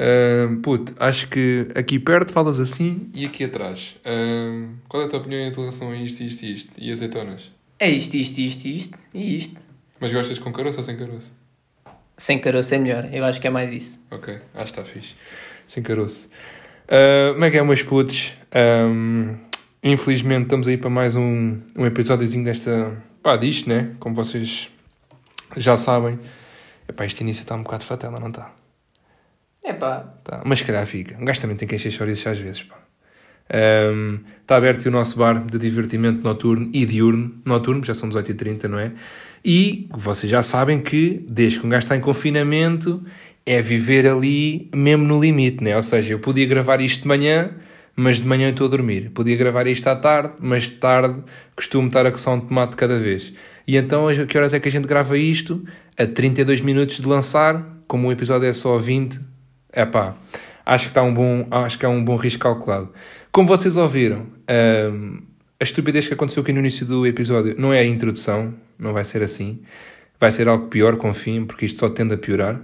Uh, puto, acho que aqui perto falas assim e aqui atrás. Uh, qual é a tua opinião em relação a isto, isto e isto? E azeitonas? É isto, isto, isto, isto e isto. Mas gostas com caroço ou sem caroço? Sem caroço é melhor, eu acho que é mais isso. Ok, acho que está fixe. Sem caroço. Uh, como é que é, meus putos? Um, infelizmente estamos aí para mais um, um episódiozinho desta. pá, disto, né? Como vocês já sabem. Epá, este início está um bocado fatela, não está? É pá. Tá. Mas se calhar fica. Um gajo também tem que encher chouriços às vezes, pá. Um, está aberto o nosso bar de divertimento noturno e diurno. Noturno, já são 18h30, não é? E vocês já sabem que, desde que um gajo está em confinamento, é viver ali mesmo no limite, né? Ou seja, eu podia gravar isto de manhã, mas de manhã estou a dormir. Podia gravar isto à tarde, mas de tarde costumo estar a coçar um tomate cada vez. E então, a que horas é que a gente grava isto? A 32 minutos de lançar, como o episódio é só 20, é pá, acho que está um bom, acho que é um bom risco calculado. Como vocês ouviram, um, a estupidez que aconteceu aqui no início do episódio não é a introdução, não vai ser assim. Vai ser algo pior, confiem, porque isto só tende a piorar.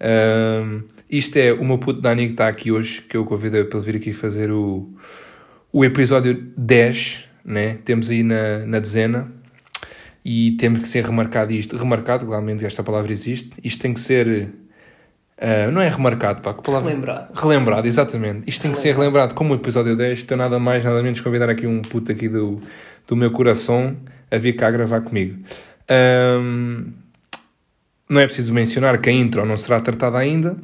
Um, isto é o meu puto Dani que está aqui hoje, que eu convidei para ele vir aqui fazer o, o episódio 10, né? Temos aí na, na dezena e temos que ser remarcado isto. Remarcado, claramente esta palavra existe. Isto tem que ser Uh, não é remarcado, pá, que palavra? Relembrado. Relembrado, exatamente. Isto tem que ser relembrado como o episódio 10. Estou nada mais, nada menos convidar aqui um puto aqui do, do meu coração a vir cá gravar comigo. Um, não é preciso mencionar que a intro não será tratada ainda,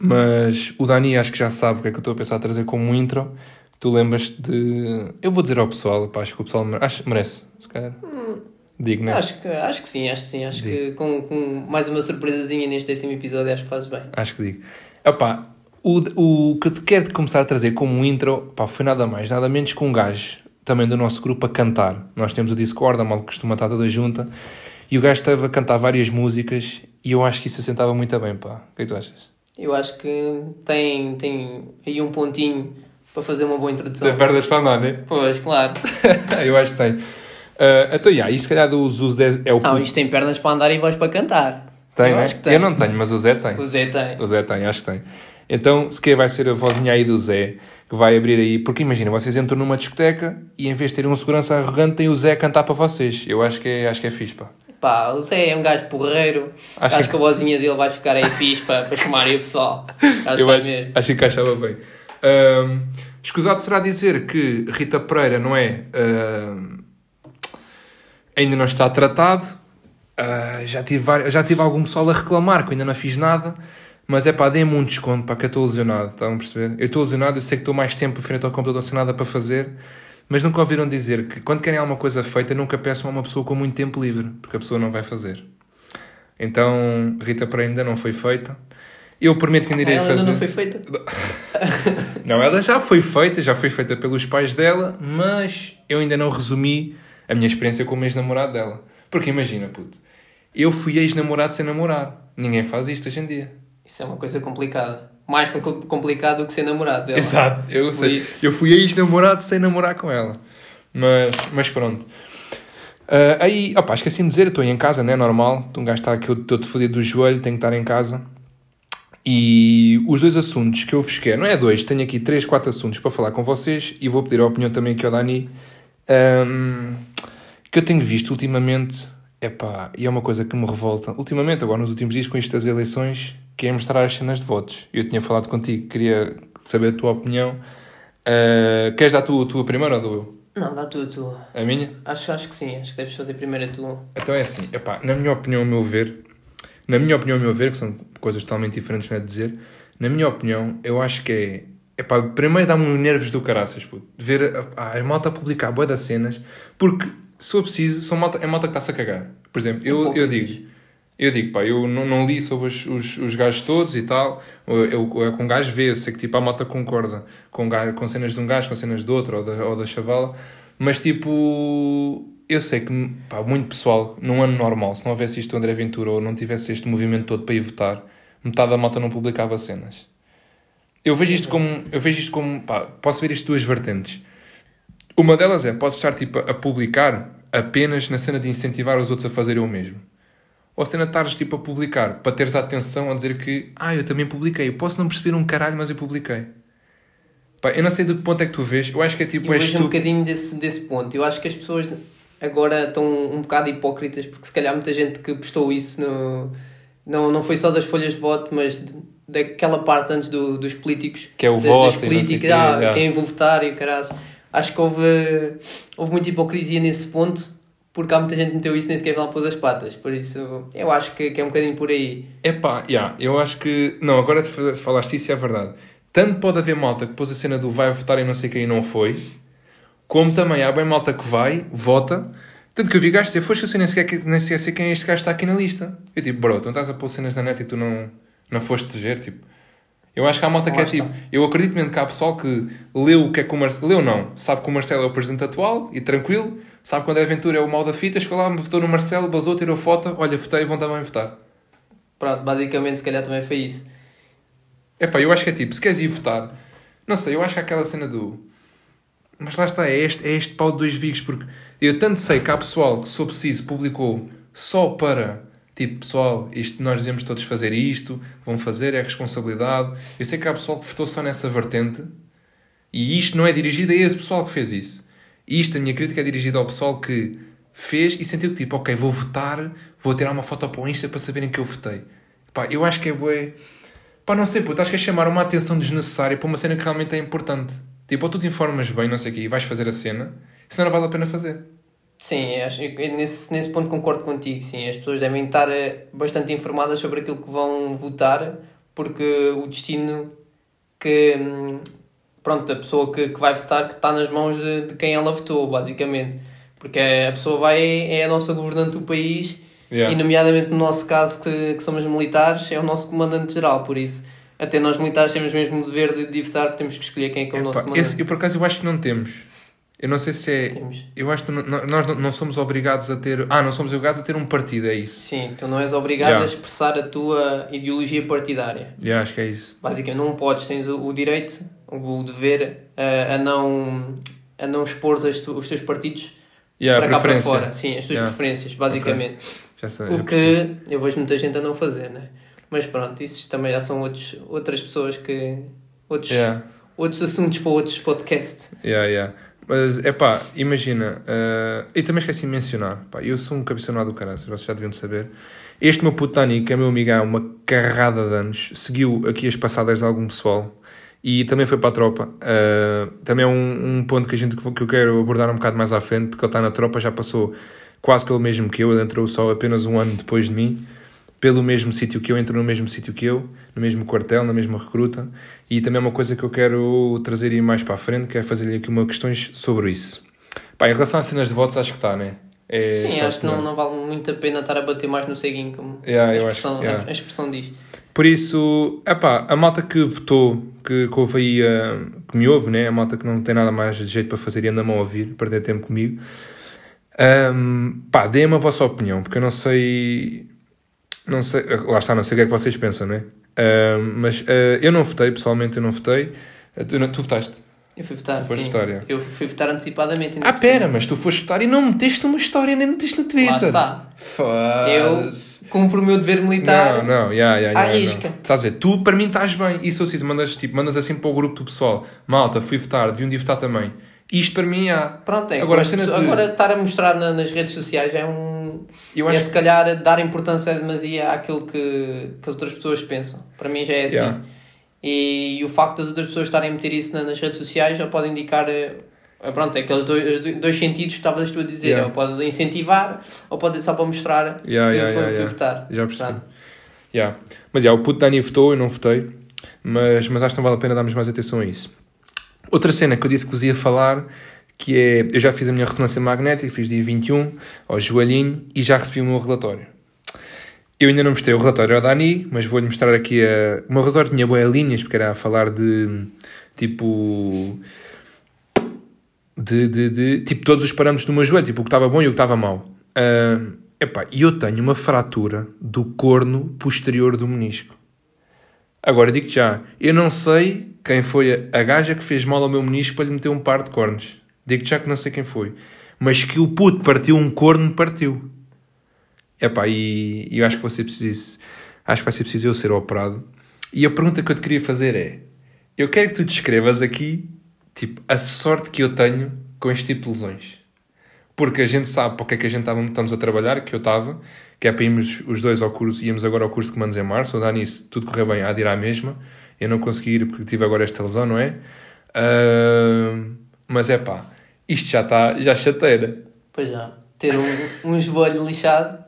mas o Dani acho que já sabe o que é que eu estou a pensar a trazer como intro. Tu lembras de. Eu vou dizer ao pessoal, pá, acho que o pessoal merece, se calhar. Hum. Digo, né? Acho que, acho que sim, acho que sim. Acho digo. que com, com mais uma surpresazinha neste décimo episódio, acho que fazes bem. Acho que digo. Epá, o, o que eu te quero começar a trazer como intro pá, foi nada mais, nada menos que um gajo também do nosso grupo a cantar. Nós temos o Discord, a mal costuma estar toda junta, e o gajo estava a cantar várias músicas e eu acho que isso assentava muito bem, pá. O que é que tu achas? Eu acho que tem, tem aí um pontinho para fazer uma boa introdução. Tem pernas para andar, né? Pois, claro. eu acho que tem. Uh, então, yeah, e se calhar dos os 10 é o Não, isto tem pernas para andar e voz para cantar. Tem, eu, né? tem. eu não tenho, mas o Zé tem. O Zé tem. O Zé tem, acho que tem. Então, se calhar vai ser a vozinha aí do Zé que vai abrir aí. Porque imagina, vocês entram numa discoteca e em vez de terem um segurança arrogante, tem o Zé a cantar para vocês. Eu acho que é, acho que é fixe, pá. Pá, o Zé é um gajo porreiro. Acho, acho que... que... a vozinha dele vai ficar aí fixe para, para chamarem o pessoal. Acho eu acho, mesmo. acho que encaixava bem. Um, escusado será dizer que Rita Pereira não é. Uh, ainda não está tratado. Uh, já, tive, já tive algum pessoal a reclamar que eu ainda não fiz nada. Mas é pá, dê-me um desconto, para que eu estou lesionado, estão a perceber? Eu estou lesionado, eu sei que estou mais tempo frente ao computador sem nada para fazer, mas nunca ouviram dizer que quando querem alguma coisa feita, nunca peçam a uma pessoa com muito tempo livre, porque a pessoa não vai fazer. Então, Rita para ainda não foi feita. Eu prometo que ainda irei ela fazer. Ela não foi feita? não, ela já foi feita, já foi feita pelos pais dela, mas eu ainda não resumi a minha experiência como ex-namorado dela. Porque imagina, puto, eu fui ex-namorado sem namorar. Ninguém faz isto hoje em dia. Isso é uma coisa complicada. Mais complicado do que ser namorado dela. Exato, eu sei. Isso... Eu fui ex-namorado sem namorar com ela. Mas, mas pronto. Uh, aí, opá, esqueci de dizer, estou em casa, não é normal. Um gajo está aqui, eu estou-te fodido do joelho, tenho que estar em casa. E os dois assuntos que eu vos quero, não é dois, tenho aqui três, quatro assuntos para falar com vocês e vou pedir a opinião também aqui ao Dani. Um, que eu tenho visto ultimamente, epá, e é uma coisa que me revolta, ultimamente, agora nos últimos dias com isto das eleições, que é mostrar as cenas de votos. Eu tinha falado contigo, queria saber a tua opinião. Uh, queres dar tu a tua primeira ou dou eu? Não, dá tu a tua. A minha? Acho, acho que sim, acho que deves fazer primeiro a tua. Então é assim, epá, na minha opinião, ao meu ver, na minha opinião, ao meu ver, que são coisas totalmente diferentes, não é de dizer, na minha opinião, eu acho que é Epá, primeiro dá-me nervos do caraças, puto. Ver a, a malta a publicar boa das cenas, porque se for preciso, são malta, é malta que está-se a cagar. Por exemplo, eu, eu digo, eu digo, pá, eu não, não li sobre os, os, os gajos todos e tal, eu, eu, eu com gajo vê, eu sei que tipo a malta concorda com, gajo, com cenas de um gajo, com cenas de outro, ou da, ou da chavala, mas tipo, eu sei que, pá, muito pessoal, num ano normal, se não houvesse isto do André Ventura ou não tivesse este movimento todo para ir votar, metade da malta não publicava cenas. Eu vejo isto como, eu vejo isto como, pá, posso ver isto duas vertentes. Uma delas é, pode estar tipo a publicar apenas na cena de incentivar os outros a fazerem o mesmo. ou a cena de estares tipo a publicar para teres a atenção a dizer que, ah, eu também publiquei. Eu posso não perceber um caralho, mas eu publiquei. Pá, eu não sei de que ponto é que tu vês. Eu acho que é tipo. Eu vejo um bocadinho desse, desse ponto. Eu acho que as pessoas agora estão um bocado hipócritas porque se calhar muita gente que postou isso no, não, não foi só das folhas de voto, mas daquela parte antes do, dos políticos. Que é o das, voto. Das políticas, ah, quem vou votar e caralho. Acho que houve, houve muita hipocrisia nesse ponto, porque há muita gente que meteu isso nem sequer lá pôs as patas. Por isso, eu acho que, que é um bocadinho por aí. É pá, yeah, eu acho que. Não, agora se falaste isso, é verdade. Tanto pode haver malta que pôs a cena do vai votar e não sei quem e não foi, como também há bem malta que vai, vota tanto que eu vi gajos dizer, foste assim, nem sequer, nem sequer sei quem é este gajo está aqui na lista. Eu tipo, bro, tu não estás a pôr cenas na net e tu não, não foste ver, tipo... Eu acho que há malta que é tipo... Eu acredito mesmo que há pessoal que leu o que é que o Marcelo... Leu não. Sabe que o Marcelo é o presidente atual e tranquilo. Sabe quando a aventura é o mal da fita. Chegou lá, votou no Marcelo, basou, tirou foto. Olha, votei, vão também votar. Pronto, basicamente se calhar também foi isso. É pá, eu acho que é tipo, se queres ir votar... Não sei, eu acho que há aquela cena do... Mas lá está, é este, é este pau de dois bicos, porque eu tanto sei que há pessoal que, se for preciso, publicou só para, tipo, pessoal, isto, nós devemos todos fazer isto, vão fazer, é responsabilidade. Eu sei que há pessoal que votou só nessa vertente, e isto não é dirigido a esse pessoal que fez isso. Isto, a minha crítica, é dirigida ao pessoal que fez e sentiu que, tipo, ok, vou votar, vou tirar uma foto para o Insta para saberem que eu votei. Pá, eu acho que é bué... Pá, não sei, puto, acho que é chamar uma atenção desnecessária para uma cena que realmente é importante. Tipo, ou tu te informas bem, não sei o quê, e vais fazer a cena, senão não vale a pena fazer. Sim, acho, nesse, nesse ponto concordo contigo, sim. As pessoas devem estar eh, bastante informadas sobre aquilo que vão votar, porque o destino que, hum, pronto, a pessoa que, que vai votar que está nas mãos de, de quem ela votou, basicamente. Porque a pessoa vai, é a nossa governante do país yeah. e, nomeadamente no nosso caso, que, que somos militares, é o nosso comandante-geral, por isso até nós militares temos mesmo o dever de, de votar, porque temos que escolher quem é que é o nosso comandante. Esse, eu, por acaso, eu acho que não temos. Eu não sei se é. Temos. Eu acho que nós não somos obrigados a ter. Ah, não somos obrigados a ter um partido, é isso? Sim, tu não és obrigado yeah. a expressar a tua ideologia partidária. Yeah, acho que é isso. Basicamente, não podes, tens o, o direito, o, dever a, a, não, a não expor os, os teus partidos yeah, para cá para fora. Sim, as tuas yeah. preferências, basicamente. Okay. Já sei, o que eu vejo muita gente a não fazer, né? Mas pronto, isso também já são outros, outras pessoas que. Outros, outros assuntos para outros podcasts. Yeah, yeah. Mas é pá, imagina. Uh, e também esqueci de mencionar. Pá, eu sou um cabeçonado do caralho, vocês já deviam saber. Este meu puto Dani, que é meu amigo há uma carrada de anos, seguiu aqui as passadas de algum pessoal e também foi para a tropa. Uh, também é um, um ponto que, a gente, que eu quero abordar um bocado mais à frente, porque ele está na tropa, já passou quase pelo mesmo que eu, ele entrou só apenas um ano depois de mim pelo mesmo sítio que eu, entro no mesmo sítio que eu, no mesmo quartel, na mesma recruta, e também é uma coisa que eu quero trazer aí mais para a frente, que é fazer-lhe aqui uma questões sobre isso. Pá, em relação às cenas de votos, acho que está, né? É Sim, acho que não, não vale muito a pena estar a bater mais no ceguinho, como yeah, a, expressão, acho, yeah. a expressão diz. Por isso, epá, a malta que votou, que, que houve aí, uh, que me ouve, né? a malta que não tem nada mais de jeito para fazer e anda-me a ouvir, perder tempo comigo, um, pá, deem-me a vossa opinião, porque eu não sei não sei, lá está, não sei o que é que vocês pensam, não é? Uh, mas uh, eu não votei, pessoalmente eu não votei. Uh, tu, tu votaste? Eu fui votar, tu sim. Votar, Eu fui votar antecipadamente. Ah, pera, mas tu foste votar e não meteste uma história, nem meteste no Twitter. Lá está. Eu cumpro o meu dever militar. Não, não, já, já, já. Arrisca. Estás a ver? Tu, para mim, estás bem. Isso eu sinto, mandas, tipo, mandas assim para o grupo do pessoal. Malta, fui votar, deviam de votar também. Isto para mim há. Pronto, é. Agora, de... agora estar a mostrar na, nas redes sociais é um. Eu é se calhar dar importância demasia àquilo que, que as outras pessoas pensam. Para mim já é assim. Yeah. E, e, o facto das outras pessoas estarem a meter isso na, nas redes sociais já pode indicar. Eh, pronto, é aqueles dois, dois sentidos que estavas tu a dizer. Yeah. Ou pode incentivar, ou pode ser só para mostrar yeah, que yeah, foi, yeah, fui votar. Já percebi. Yeah. Mas yeah, o puto Dani votou, eu não votei. Mas, mas acho que não vale a pena darmos mais atenção a isso. Outra cena que eu disse que vos ia falar, que é, eu já fiz a minha ressonância magnética, fiz dia 21, ao joelhinho, e já recebi o meu relatório. Eu ainda não mostrei o relatório ao Dani, mas vou-lhe mostrar aqui a... O meu relatório tinha boas linhas, porque era a falar de, tipo... De, de, de, tipo, todos os parâmetros do meu joelho, tipo, o que estava bom e o que estava mau. Uh, epá, e eu tenho uma fratura do corno posterior do menisco. Agora, digo já, eu não sei quem foi a, gaja que fez mal ao meu menisco para lhe meter um par de cornos. Digo já que não sei quem foi. Mas que o puto partiu um corno, partiu. Epá, e, e eu acho que, você precisa, acho que vai ser preciso eu ser operado. E a pergunta que eu te queria fazer é: eu quero que tu descrevas aqui, tipo, a sorte que eu tenho com este tipo de lesões. Porque a gente sabe para o que é que a gente estava, estamos a trabalhar, que eu estava, que é para irmos os dois ao curso, íamos agora ao curso de comandos em março, o Dani, se tudo correr bem, há de ir à mesma. Eu não consegui ir porque tive agora esta lesão, não é? Uh, mas é pá, isto já está, já chateira. Pois já. Ter um, um joelho lixado,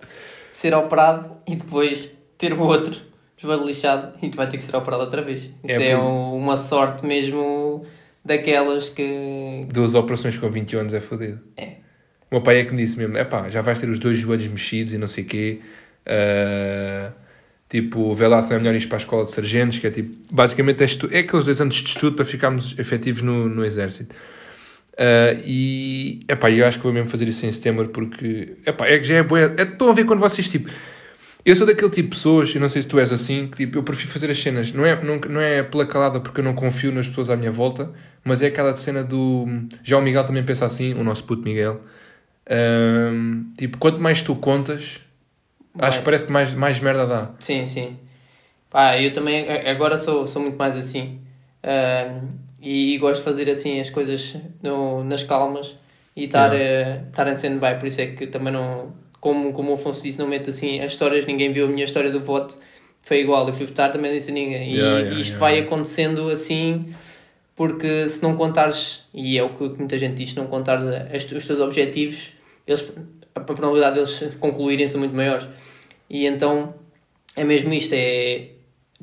ser operado e depois ter o outro joelho lixado e tu vai ter que ser operado outra vez. Isso é, é um, uma sorte mesmo daquelas que. Duas operações com 21 anos é fodido. É. O meu pai é que me disse mesmo: é pá, já vais ter os dois joelhos mexidos e não sei o quê. Uh, tipo, vê lá se não é melhor ir para a escola de sargentos, que é tipo, basicamente é, é aqueles dois anos de estudo para ficarmos efetivos no, no exército. Uh, e, epá, eu acho que vou mesmo fazer isso em setembro porque, epá, é que já é boa. É, estão a ver quando vocês, tipo, eu sou daquele tipo de pessoas, eu não sei se tu és assim, que tipo, eu prefiro fazer as cenas, não é, não, não é pela calada porque eu não confio nas pessoas à minha volta, mas é aquela cena do. Já o Miguel também pensa assim, o nosso puto Miguel. Uh, tipo, quanto mais tu contas, Vai. acho que parece que mais, mais merda dá. Sim, sim. Pá, eu também agora sou, sou muito mais assim. Uh, e, e, gosto de fazer assim as coisas no, nas calmas e estar yeah. uh, estar em stand-by, por isso é que também não, como, como o Afonso disse, não meto assim as histórias, ninguém viu a minha história do voto, foi igual, eu fui votar, também disse a ninguém. E, yeah, yeah, isto vai acontecendo assim, porque se não contares, e é o que muita gente diz, se não contares os teus objetivos, eles, a probabilidade deles concluírem são muito maiores. E então é mesmo isto, é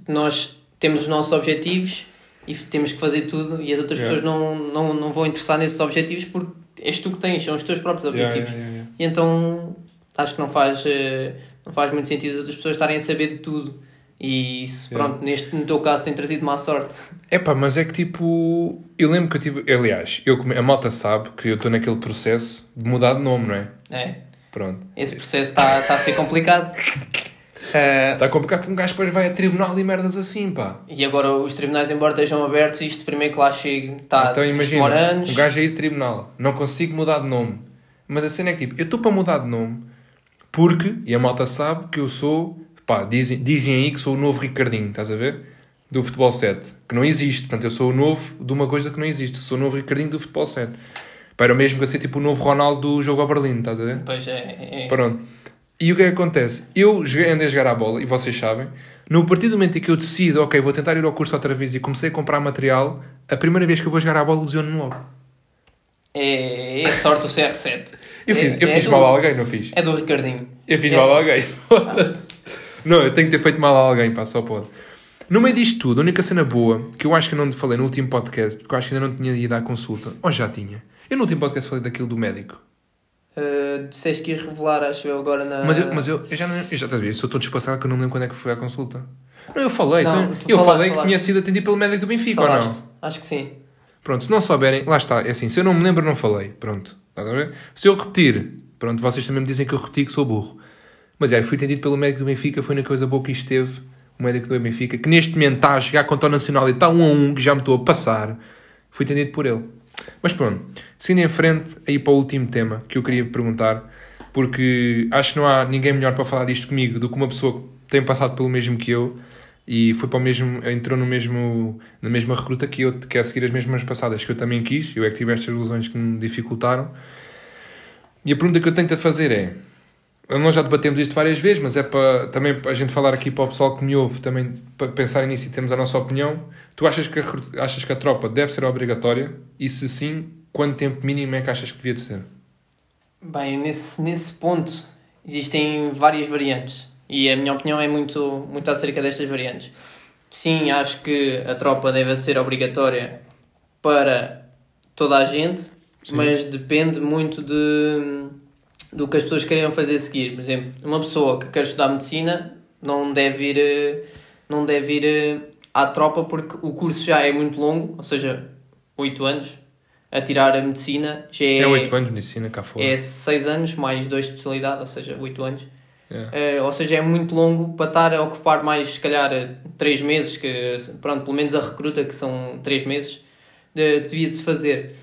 nós temos os nossos objetivos e temos que fazer tudo e as outras yeah. pessoas não, não, não vão interessar nesses objetivos porque és tu que tens, são os teus próprios objetivos. Yeah, e então acho que não faz, eh, não faz muito sentido as outras pessoas estarem a saber de tudo. E isso, pronto, neste, no teu caso tem trazido má sorte. É pá, mas é que tipo, eu lembro que eu tive, aliás, eu, a malta sabe que eu estou naquele processo de mudar de nome, não é? É. Pronto. Esse processo está tá a ser complicado. Está uh, complicado porque um gajo depois vai a tribunal e merdas assim, pá. E agora os tribunais, embora estejam abertos, isto primeiro que lá chegue, está então, imagina, anos. Um gajo a ir a tribunal, não consigo mudar de nome. Mas a cena é que tipo, eu estou para mudar de nome porque, e a malta sabe que eu sou, pá, dizem, dizem aí que sou o novo Ricardinho, estás a ver? Do Futebol 7, que não existe. Portanto, eu sou o novo de uma coisa que não existe. Sou o novo Ricardinho do Futebol 7. Para o mesmo que ser tipo o novo Ronaldo do jogo a Berlim, estás a ver? Pois é. é. Pronto. E o que é que acontece? Eu andei a jogar a bola, e vocês sabem, no partir do momento em que eu decido, ok, vou tentar ir ao curso outra vez e comecei a comprar material, a primeira vez que eu vou jogar a bola lesiono-me logo. É, é sorte o CR7. eu fiz, é, eu é fiz do, mal a alguém, não fiz? É do Ricardinho. Eu fiz mal a alguém. não, eu tenho que ter feito mal a alguém, pá, só pode. No meio disto tudo, a única cena boa, que eu acho que eu não te falei no último podcast, porque eu acho que ainda não tinha ido à consulta, ou já tinha. Eu no último podcast falei daquilo do médico. Uh, disseste que ia revelar, acho eu, agora na. Mas eu, mas eu, eu já não. Eu já estás a ver, eu sou todo despassado que eu não me lembro quando é que foi à consulta. Não, eu falei. Não, então, eu falei falaste. que tinha sido atendido pelo médico do Benfica, falaste. ou não? Acho que sim. Pronto, se não souberem, lá está. É assim, se eu não me lembro, não falei. Pronto. Estás a ver? Se eu repetir, pronto, vocês também me dizem que eu repeti que sou burro. Mas é, fui atendido pelo médico do Benfica, foi na coisa boa que isto teve. O médico do Benfica, que neste momento está a chegar contra o Nacional e está um a um, que já me estou a passar. Fui atendido por ele. Mas pronto, seguindo em frente, aí para o último tema que eu queria perguntar, porque acho que não há ninguém melhor para falar disto comigo do que uma pessoa que tem passado pelo mesmo que eu e foi para o mesmo, entrou no mesmo, na mesma recruta que eu, que quer seguir as mesmas passadas que eu também quis, eu é que tive estas ilusões que me dificultaram. E a pergunta que eu tento fazer é, nós já debatemos isto várias vezes, mas é para também a gente falar aqui para o pessoal que me ouve, também para pensar nisso e termos a nossa opinião. Tu achas que a, achas que a tropa deve ser obrigatória? E se sim, quanto tempo mínimo é que achas que devia de ser? Bem, nesse, nesse ponto existem várias variantes e a minha opinião é muito, muito acerca destas variantes. Sim, acho que a tropa deve ser obrigatória para toda a gente, sim. mas depende muito de do que as pessoas queriam fazer seguir. Por exemplo, uma pessoa que quer estudar medicina não deve ir, eh, não deve ir eh, à tropa porque o curso já é muito longo, ou seja, 8 anos a tirar a medicina já é. É 8 anos de medicina cá fora. É 6 anos mais 2 de especialidade, ou seja, 8 anos. Yeah. Uh, ou seja, é muito longo para estar a ocupar mais, se calhar, 3 meses, que pronto, pelo menos a recruta, que são 3 meses, de, devia de se fazer.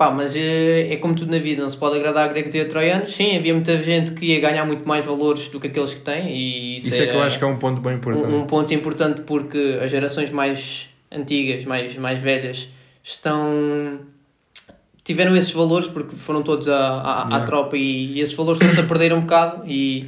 Pá, mas é, é como tudo na vida, não se pode agradar a gregos e a troianos. Sim, havia muita gente que ia ganhar muito mais valores do que aqueles que têm. E isso, Isso é que eu acho que é um ponto bem importante. um, um ponto importante porque as gerações mais antigas, mais, mais velhas, estão. tiveram esses valores porque foram todos à, à, à Yeah. tropa e, e esses valores estão-se a perder um bocado e,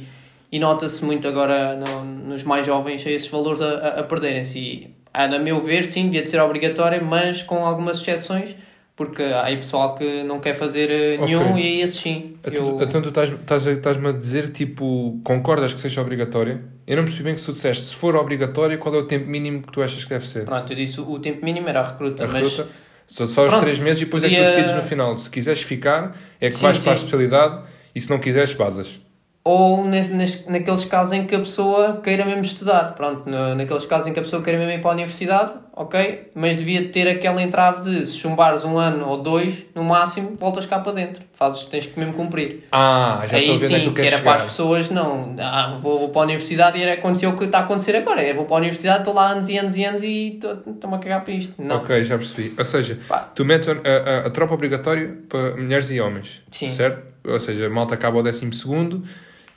e nota-se muito agora no- nos mais jovens esses valores a, a, a perderem-se. E, a a meu ver, sim, devia de ser obrigatória, mas com algumas exceções, porque há aí pessoal que não quer fazer eh, nenhum e aí esses sim. Então, Eu- então tu estás- estás a- estás-me a dizer, tipo, concordas que seja obrigatória? Eu não percebi bem que tu disseste, se for obrigatória, qual é o tempo mínimo que tu achas que deve ser? Pronto, eu disse o tempo mínimo era a recruta, A mas recruta? Só, só os Pronto, três meses e depois é que tu podia- decides no final. Se quiseres ficar, é que Sim, vais para a sim. especialidade e se não quiseres, basas. Ou nes, nes, naqueles casos em que a pessoa queira mesmo estudar. Pronto, na, naqueles casos em que a pessoa queira mesmo ir para a universidade, ok, mas devia ter aquela entrave de se chumbares um ano ou dois, no máximo, voltas cá para dentro. Fazes, tens que mesmo cumprir. Ah, já estou a ver é sim, que que era para as chegar. pessoas, não, ah, vou, vou para a universidade e era acontecer o que está a acontecer agora. É, vou para a universidade, estou lá anos e anos e anos e estou- estou-me a cagar para isto. Não. Ok, já percebi. Ou seja, Pá. tu metes a, a, a tropa obrigatória para mulheres e homens. Sim. Certo? Ou seja, a malta acaba ao 12 segundo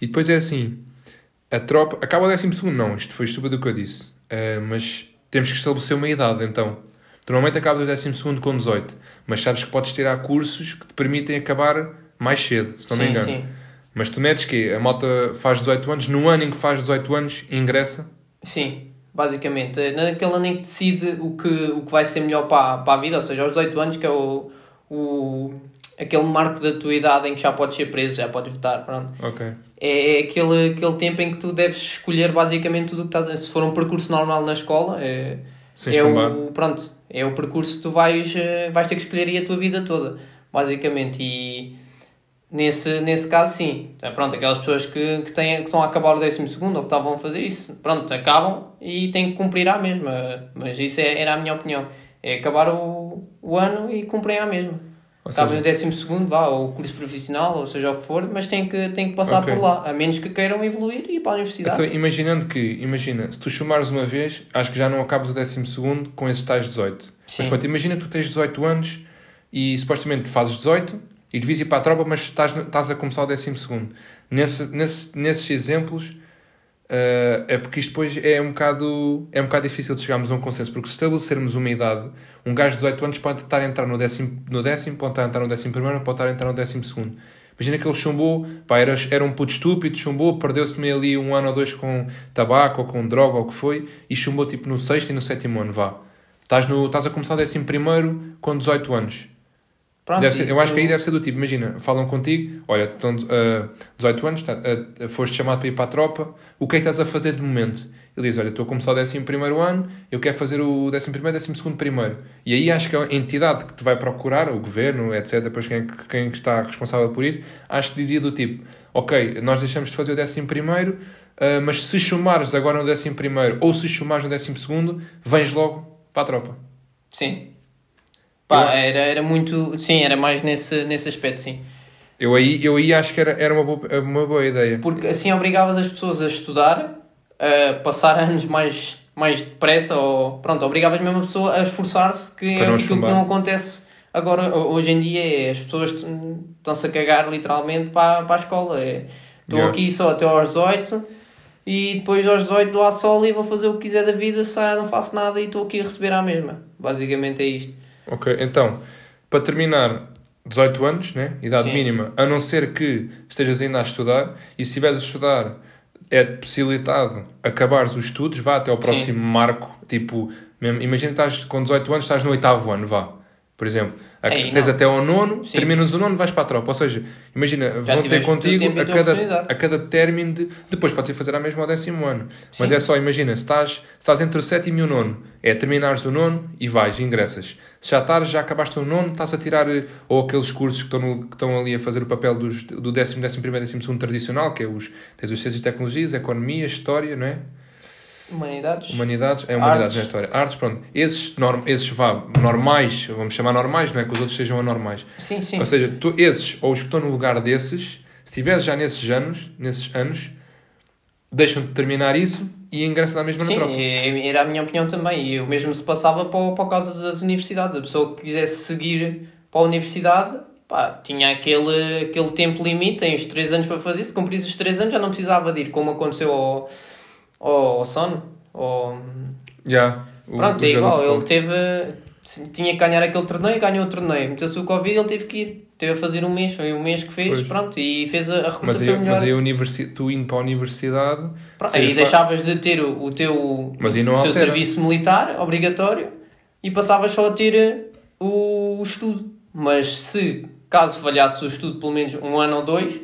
e depois é assim. A tropa... Acaba ao 12 segundo, não. Isto foi estúpido o que eu disse. Ah, mas temos que estabelecer uma idade, então. Normalmente acabas o 12 segundo com 18. Mas sabes que podes tirar cursos que te permitem acabar mais cedo, se não me sim, engano. sim. Mas tu metes que a malta faz 18 anos, no ano em que faz 18 anos, ingressa. Sim, basicamente. É Naquele ano em que decide o que, o que vai ser melhor para, para a vida, ou seja, aos 18 anos, que é o, o, aquele marco da tua idade em que já podes ser preso, já podes votar, pronto. Ok. É, é aquele, aquele tempo em que tu deves escolher basicamente tudo o que estás... Se for um percurso normal na escola, é, Sem é o, pronto, é o percurso que tu vais, eh, vais ter que escolher aí a tua vida toda, basicamente. E nesse, nesse caso, sim. É, Pronto, aquelas pessoas que, que, têm, que estão a acabar o 12 ou que estavam a fazer isso, pronto, acabam e têm que cumprir à mesma. Mas isso é, era a minha opinião. É acabar o, o ano e cumprir à mesma. Ou Acabam seja, no 12 vá, ou curso profissional, ou seja o que for, mas têm que, têm que passar Ok. por lá, a menos que queiram evoluir e ir para a universidade. Então, imaginando que, imagina, se tu chumares uma vez, acho que já não acabas o 12 segundo com esses tais 18. Mas Sim. pronto, imagina que tu tens 18 anos e supostamente fazes 18 e devias ir para a tropa, mas estás, estás a começar o 12 segundo. Nesse, nesse, nesses exemplos, eh, é porque isto depois é um, bocado, é um bocado difícil de chegarmos a um consenso, porque se estabelecermos uma idade, um gajo de 18 anos pode estar a entrar no décimo, no décimo pode estar a entrar no décimo primeiro, pode estar a entrar no décimo segundo. Imagina que ele chumbou, pá, era, era um puto estúpido, chumbou, perdeu-se meio ali um ano ou dois com tabaco ou com droga ou o que foi, e chumbou tipo no sexto e no sétimo ano, vá. Estás, no, estás a começar o décimo primeiro com 18 anos. Pronto, Deve ser- Eu acho que aí deve ser do tipo, imagina, falam contigo, olha, estão uh, 18 anos, tá, uh, foste chamado para ir para a tropa, o que é que estás a fazer de momento? Ele diz, olha, estou a começar o 11 primeiro ano, eu quero fazer o 11 primeiro, 12 segundo primeiro. E aí acho que a entidade que te vai procurar, o governo, etc, depois quem, quem está responsável por isso, acho que dizia do tipo, ok, nós deixamos de fazer o 11 primeiro, uh, mas se chumares agora no 11 primeiro, ou se chumares no 12 segundo, vens logo para a tropa. Sim. Pá, Eu- era, era muito. Sim, era mais nesse, nesse aspecto, sim. Eu aí, eu aí acho que era, era uma, boa, uma boa ideia. Porque assim obrigavas as pessoas a estudar, a passar anos mais, mais depressa, ou pronto, obrigavas mesmo a pessoa a esforçar-se, que é aquilo que não acontece agora, hoje em dia. É, as pessoas estão-se a cagar literalmente para, para a escola. É, Estou Yeah. aqui só até aos 18 e depois aos 18 dou à sol e vou fazer o que quiser da vida, sai, não faço nada e estou aqui a receber à mesma. Basicamente é isto. Ok, então, para terminar, 18 anos, né? idade Sim. mínima, a não ser que estejas ainda a estudar, e se estiveres a estudar, é possibilitado acabares os estudos, vá até ao próximo marco, tipo, mesmo, imagina que estás com 18 anos, estás no oitavo ano, vá, por exemplo. Tens não. até ao nono, Sim. terminas o nono, vais para a tropa. Ou seja, imagina, vão ter contigo a cada, a cada término de. Depois podes ir fazer a mesma ao décimo ano. Mas Sim. é só, imagina, se estás, se estás entre o sétimo e o nono, é terminares o nono e vais, ingressas. Se já estás, já acabaste o nono, estás a tirar eh, ou aqueles cursos que estão, no- que estão ali a fazer o papel dos, do décimo, décimo primeiro, décimo segundo tradicional, que é os, tens os ciências e tecnologias, economia, história, não é? Humanidades. Humanidades, é humanidades Artes. na história. Artes, pronto. Esses, norm, esses vá, normais, vamos chamar normais, não é que os outros sejam anormais. Sim, sim. Ou seja, tu, esses, ou os que estão no lugar desses, se estiveres já nesses anos, nesses anos, deixam de terminar isso e ingressam na mesma Sim, na tropa. é- era a minha opinião também. E eu mesmo se passava para, o- para o caso das universidades. A pessoa que quisesse seguir para a universidade, pá, tinha aquele, aquele tempo limite, tem os 3 anos para fazer. Se cumprisse os 3 anos já não precisava de ir, como aconteceu ao, ao, ao Son. Ao... Já. o- Pronto, o é jogador igual. Ele teve. Tinha que ganhar aquele torneio, ganhou o torneio. Meteu-se o Covid ele teve que ir. Teve a fazer um mês, foi um mês que fez, Pois. pronto, e fez a, a recruta Mas aí, melhor. mas aí a universi... tu indo para a universidade. Pronto, aí deixavas de ter o, o teu Mas o, o altera. serviço militar obrigatório e passavas só a ter eh, o, o estudo. Mas se, caso falhasse o estudo pelo menos um ano ou dois,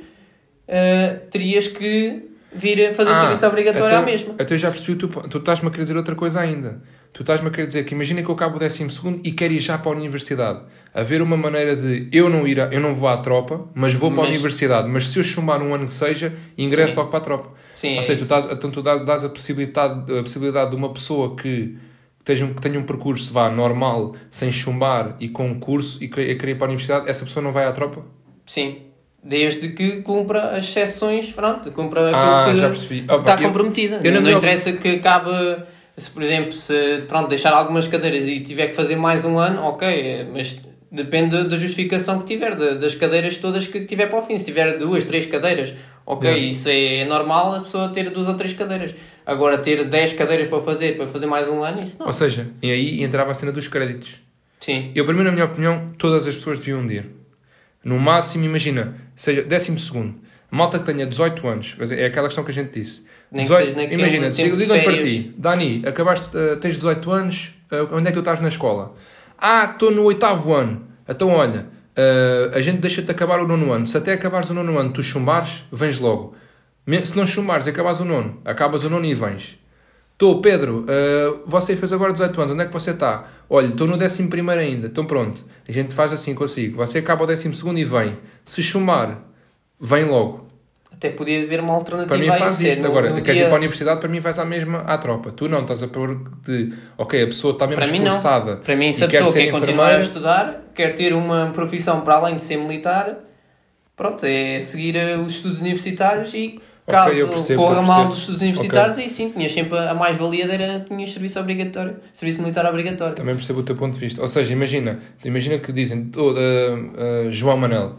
eh, terias que vir fazer Ah, serviço obrigatório então, à mesma. Então eu já percebi, tu, tu estás-me a querer dizer outra coisa ainda. Tu estás-me a querer dizer que imagina que eu acabo o 12 e quero ir já para a universidade. Haver uma maneira de eu não ir, a- eu não vou à tropa, mas vou para a Mas- universidade. Mas se eu chumbar um ano que seja, ingresso Sim. logo para a tropa. Sim, Ou é seja, tu dás, então tu dás, dás a, possibilidade, a possibilidade de uma pessoa que tenha, um- que tenha um percurso vá, normal, sem chumbar e com um curso e que a querer ir para a universidade, essa pessoa não vai à tropa? Sim. Desde que cumpra as exceções, pronto, cumpra Ah, aquilo que, Opa, está eu- comprometida. eu na não minha- interessa que acabe, se por exemplo, se pronto, deixar algumas cadeiras e tiver que fazer mais um ano, ok, é, mas depende da justificação que tiver, da- das cadeiras todas que tiver para o fim. Se tiver duas, três cadeiras, ok, Yeah. isso é normal a pessoa ter duas ou três cadeiras. Agora, ter dez cadeiras para fazer, para fazer mais um ano, isso não. Ou seja, e aí entrava a cena dos créditos. Sim, Eu, mim, na minha opinião, todas as pessoas deviam ir. No máximo, imagina, seja décimo segundo. Malta que tenha 18 anos, é aquela questão que a gente disse. Nem que 18 seja imagina, ligam para ti, Dani, acabaste, eh, tens 18 anos, eh, onde é que tu estás na escola? Ah, estou no oitavo ano. Então, olha, eh, a gente deixa-te acabar o nono ano. Se até acabares o nono ano tu chumbares, vens logo. Se não chumbares e acabas o nono, acabas o nono e vens. Estou, Pedro, eh, você fez agora 18 anos, onde é que você está? Olha, estou no 11 primeiro ainda, então pronto. A gente faz assim consigo. Você acaba o 12 segundo e vem. Se chumbar, vem logo. até podia haver uma alternativa Para mim faz isto. no- Agora, no queres dia- ir para a universidade, para mim vais à mesma à tropa. Tu não, estás a pôr de, ok, a pessoa está mesmo Para mim, não. esforçada. Para mim, se a quer pessoa quer continuar a estudar, quer ter uma profissão para além de ser militar, pronto, é seguir eh, os estudos universitários e caso eu percebo, corra mal dos universitários, aí sim, tinhas sempre a mais-valia era tinhas serviço obrigatório, serviço militar obrigatório. Também percebo o teu ponto de vista. Ou seja, imagina, imagina que dizem, oh, uh, uh, João Manel,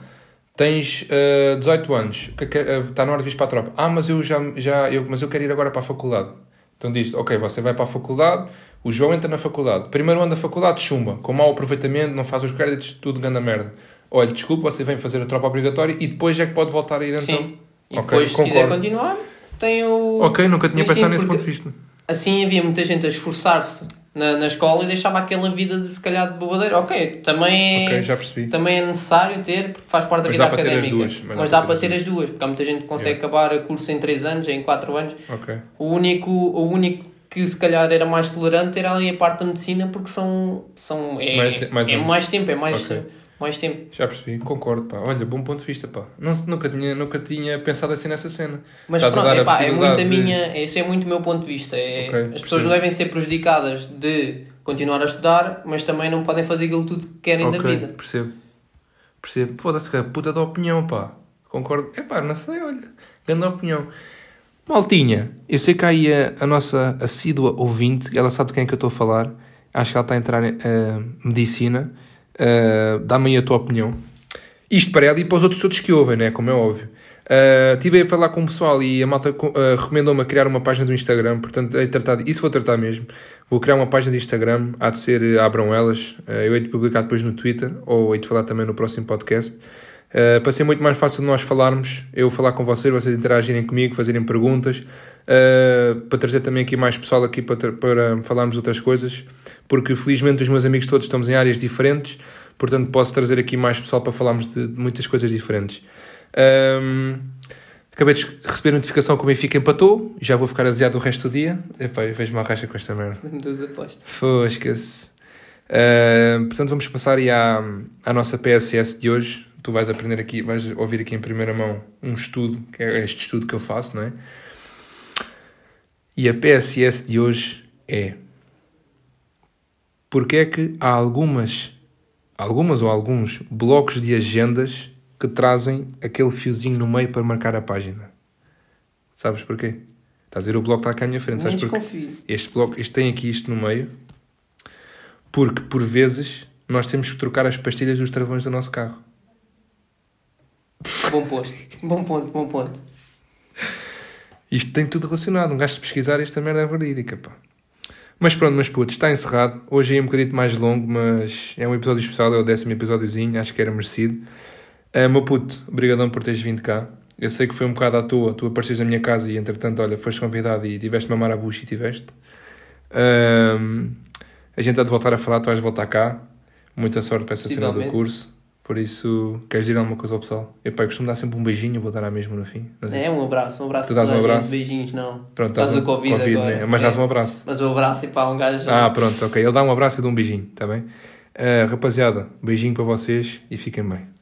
tens uh, 18 anos, que, que, está na hora de vir para a tropa. Ah, mas eu já, já eu, mas eu quero ir agora para a faculdade. Então diz, ok, você vai para a faculdade, o João entra na faculdade. Primeiro ano da faculdade, chumba, com mau aproveitamento, não faz os créditos, tudo ganda merda. Olha, desculpa, você vem fazer a tropa obrigatória e depois é que pode voltar a ir então. Sim. E Ok, depois, se quiser concordo. continuar, tem o. Ok, nunca tinha pensado nesse ponto de vista. Assim havia muita gente a esforçar-se na, na escola e deixava aquela vida de se calhar de bobadeira. Ok, também é. Ok, já percebi. também é necessário ter, porque faz parte da Mas vida dá para ter as académica. duas, mas, dá, para ter as duas, porque há muita gente que consegue acabar o curso em 3 anos, em 4 anos. Ok. O único, o único que se calhar era mais tolerante era ali a parte da medicina, porque são. são é, Mais te- mais é mais tempo, é mais, Ok. Mais tempo. Já percebi, concordo, pá. Olha, bom ponto de vista, pá. Não, nunca, tinha, nunca tinha pensado assim nessa cena. Mas Estás a pronto, a epá, é muito a possibilidade de- minha. Esse é muito o meu ponto de vista. É, Ok, as pessoas percebo. devem ser prejudicadas de continuar a estudar, mas também não podem fazer aquilo tudo que querem da Ok, vida. percebo. Percebo. Foda-se, que é puta da opinião, pá. Concordo. É pá, não sei, olha. Grande opinião. Maltinha, eu sei que há aí a, a nossa assídua ouvinte, ela sabe de quem é que eu estou a falar. Acho que ela está a entrar em eh, medicina. Eh, Dá-me aí a tua opinião. Isto para ela e para os outros todos que ouvem, né? Como é óbvio. Uh, a falar com o pessoal e a malta uh, recomendou-me a criar uma página do Instagram, portanto, hei tratado, isso vou tratar mesmo. Vou criar uma página de Instagram, há de ser uh, Abram Elas, uh, eu hei de publicar depois no Twitter, ou hei de falar também no próximo podcast. Uh, para ser muito mais fácil de nós falarmos, eu falar com vocês, vocês interagirem comigo, fazerem perguntas, uh, para trazer também aqui mais pessoal aqui para, para falarmos de outras coisas, porque felizmente os meus amigos todos estamos em áreas diferentes, portanto posso trazer aqui mais pessoal para falarmos de, de muitas coisas diferentes. Um, acabei de receber a notificação que o Benfica empatou, já vou ficar aziado o resto do dia. Epá, eu vejo uma racha com esta merda. Apostas. Fosca-se. Uh, portanto, vamos passar aí à, à nossa PSS de hoje. Tu vais aprender aqui, vais ouvir aqui em primeira mão um estudo, que é este estudo que eu faço, não é? E a PSS de hoje é porque é que há algumas, algumas ou alguns blocos de agendas que trazem aquele fiozinho no meio para marcar a página. Sabes porquê? Estás a ver o bloco que está aqui à minha frente. Sabes porquê? Este bloco, este tem aqui isto no meio, porque por vezes nós temos que trocar as pastilhas dos travões do nosso carro. Bom posto. bom ponto, bom ponto. Isto tem tudo relacionado. Um gajo de pesquisar esta merda é verídica, pá. Mas pronto, mas putos, está encerrado. Hoje é um bocadinho mais longo, mas é um episódio especial, é o décimo episódiozinho, acho que era merecido. Uh, meu puto, obrigadão por teres vindo cá. Eu sei que foi um bocado à toa, tu apareceste na minha casa e entretanto, olha, foste convidado e tiveste mamar a bucha e tiveste. Um, a gente há de voltar a falar, tu vais voltar cá. Muita sorte para essa cena do curso. Por isso, queres dizer alguma coisa ao pessoal? Eu, pá, eu costumo dar sempre um beijinho, vou dar à mesma no fim. é, se... um abraço, um abraço. Tu dás um abraço? Beijinhos, não. Pronto, dás um, o Covid, COVID agora. Né? Mas é. dás um abraço. Mas o abraço e pá, um gajo... Ah, pronto, ok. Ele dá um abraço e dá um beijinho, está bem? Uh, rapaziada, beijinho para vocês e fiquem bem.